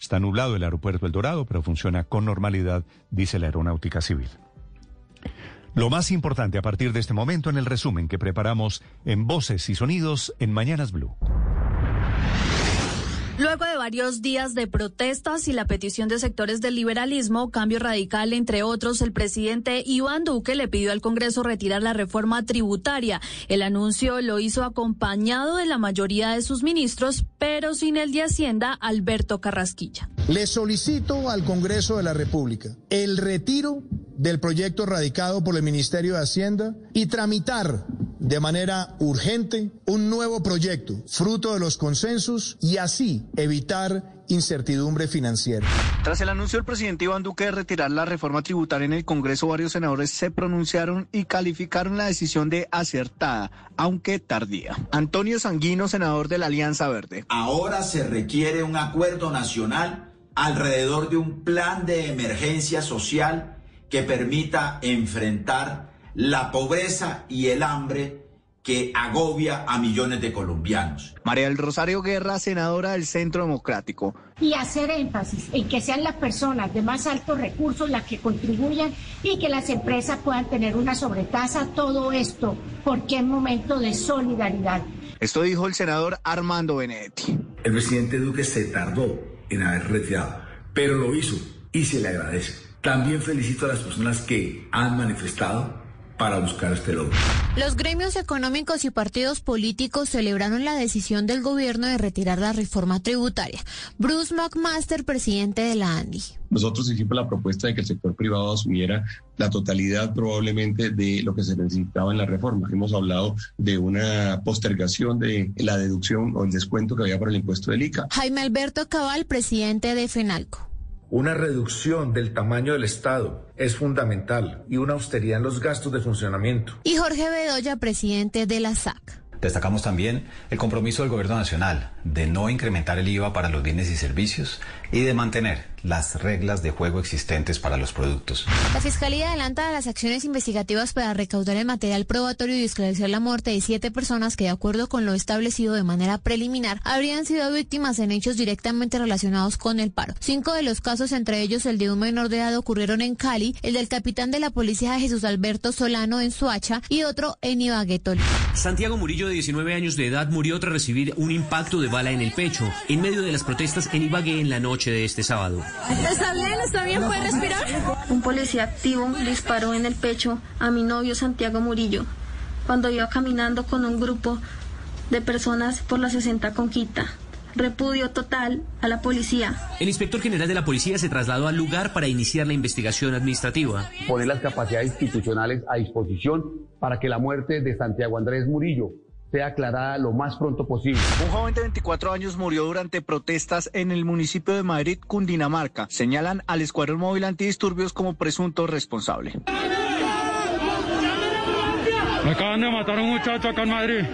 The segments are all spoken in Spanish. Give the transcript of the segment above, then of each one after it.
Está nublado el aeropuerto El Dorado, pero funciona con normalidad, dice la Aeronáutica Civil. Lo más importante a partir de este momento en el resumen que preparamos en Voces y Sonidos en Mañanas Blue. Luego de varios días de protestas y la petición de sectores del liberalismo, cambio radical, entre otros, el presidente Iván Duque le pidió al Congreso retirar la reforma tributaria. El anuncio lo hizo acompañado de la mayoría de sus ministros, pero sin el de Hacienda, Alberto Carrasquilla. Le solicito al Congreso de la República el retiro del proyecto radicado por el Ministerio de Hacienda y tramitar de manera urgente un nuevo proyecto, fruto de los consensos, y así evitar incertidumbre financiera. Tras el anuncio del presidente Iván Duque de retirar la reforma tributaria en el Congreso, varios senadores se pronunciaron y calificaron la decisión de acertada, aunque tardía. Antonio Sanguino, senador de la Alianza Verde. Ahora se requiere un acuerdo nacional alrededor de un plan de emergencia social que permita enfrentar la pobreza y el hambre que agobia a millones de colombianos. María del Rosario Guerra, senadora del Centro Democrático. Y hacer énfasis en que sean las personas de más altos recursos las que contribuyan y que las empresas puedan tener una sobretasa. Todo esto porque es momento de solidaridad. Esto dijo el senador Armando Benedetti. El presidente Duque se tardó en haber retirado, pero lo hizo y se le agradece. También felicito a las personas que han manifestado para buscar este logro. Los gremios económicos y partidos políticos celebraron la decisión del gobierno de retirar la reforma tributaria. Bruce McMaster, presidente de la ANDI. Nosotros hicimos la propuesta de que el sector privado asumiera la totalidad probablemente de lo que se necesitaba en la reforma. Hemos hablado de una postergación de la deducción o el descuento que había para el impuesto del ICA. Jaime Alberto Cabal, presidente de FENALCO. Una reducción del tamaño del Estado es fundamental y una austeridad en los gastos de funcionamiento. Y Jorge Bedoya, presidente de la SAC. Destacamos también el compromiso del Gobierno Nacional de no incrementar el IVA para los bienes y servicios y de mantener las reglas de juego existentes para los productos. La Fiscalía adelanta las acciones investigativas para recaudar el material probatorio y esclarecer la muerte de siete personas que, de acuerdo con lo establecido de manera preliminar, habrían sido víctimas en hechos directamente relacionados con el paro. Cinco de los casos, entre ellos el de un menor de edad, ocurrieron en Cali, el del capitán de la policía Jesús Alberto Solano en Suacha y otro en Ibagué, Santiago Murillo, de 19 años de edad, murió tras recibir un impacto de bala en el pecho en medio de las protestas en Ibagué en la noche de este sábado. ¿Está bien? ¿Está bien? ¿Puede respirar? Un policía activo disparó en el pecho a mi novio Santiago Murillo cuando iba caminando con un grupo de personas por la 60 Conquista. Repudio total a la policía. El inspector general de la policía se trasladó al lugar para iniciar la investigación administrativa. Poner las capacidades institucionales a disposición para que la muerte de Santiago Andrés Murillo sea aclarada lo más pronto posible. Un joven de 24 años murió durante protestas en el municipio de Madrid, Cundinamarca. Señalan al Escuadrón Móvil Antidisturbios como presunto responsable. Me acaban de matar a un muchacho acá en Madrid.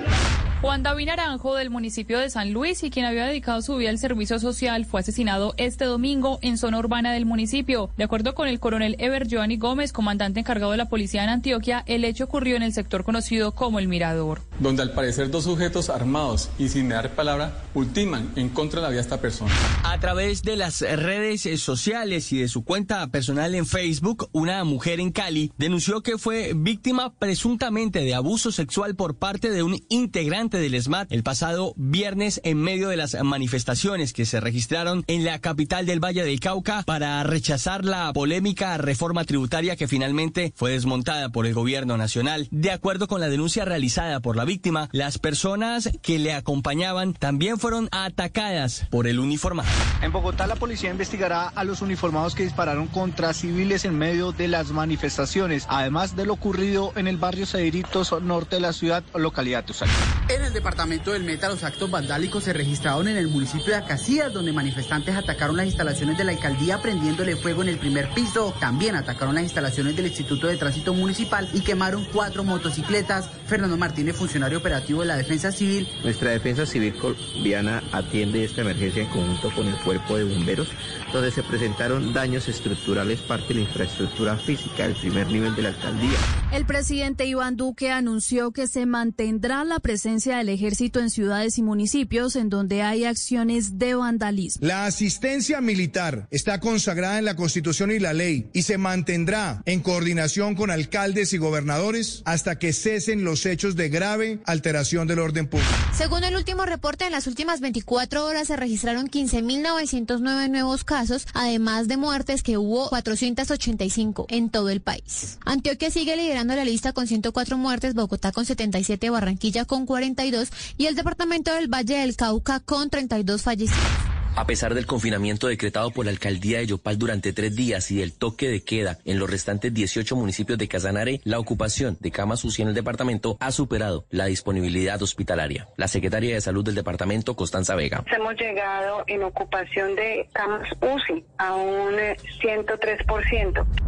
Juan David Naranjo, del municipio de San Luis, y quien había dedicado su vida al servicio social, fue asesinado este domingo en zona urbana del municipio. De acuerdo con el coronel Ever Joanny Gómez, comandante encargado de la policía en Antioquia, el hecho ocurrió en el sector conocido como El Mirador. Donde al parecer dos sujetos armados y sin dar palabra ultiman en contra de la vida de esta persona. A través de las redes sociales y de su cuenta personal en Facebook, una mujer en Cali denunció que fue víctima presuntamente de abuso sexual por parte de un integrante del SMAT el pasado viernes en medio de las manifestaciones que se registraron en la capital del Valle del Cauca para rechazar la polémica reforma tributaria que finalmente fue desmontada por el gobierno nacional. De acuerdo con la denuncia realizada por la víctima, las personas que le acompañaban también fueron atacadas por el uniformado. En Bogotá la policía investigará a los uniformados que dispararon contra civiles en medio de las manifestaciones, además de lo ocurrido en el barrio Cedritos norte de la ciudad, localidad de en el departamento del Meta, los actos vandálicos se registraron en el municipio de Acacías, donde manifestantes atacaron las instalaciones de la alcaldía prendiéndole fuego en el primer piso. También atacaron las instalaciones del Instituto de Tránsito Municipal y quemaron cuatro motocicletas. Fernando Martínez, operativo de la Defensa Civil. Nuestra Defensa Civil colombiana atiende esta emergencia en conjunto con el cuerpo de bomberos, donde se presentaron daños estructurales parte de la infraestructura física del primer nivel de la alcaldía. El presidente Iván Duque anunció que se mantendrá la presencia del ejército en ciudades y municipios en donde hay acciones de vandalismo. La asistencia militar está consagrada en la Constitución y la ley y se mantendrá en coordinación con alcaldes y gobernadores hasta que cesen los hechos de grave alteración del orden público. Según el último reporte, en las últimas 24 horas se registraron 15.909 nuevos casos, además de muertes que hubo 485 en todo el país. Antioquia sigue liderando la lista con 104 muertes, Bogotá con 77, Barranquilla con 42 y el departamento del Valle del Cauca con 32 fallecidos. A pesar del confinamiento decretado por la alcaldía de Yopal durante tres días y del toque de queda en los restantes 18 municipios de Casanare, la ocupación de camas UCI en el departamento ha superado la disponibilidad hospitalaria. La secretaria de Salud del departamento, Constanza Vega. Hemos llegado en ocupación de camas UCI a un 103%.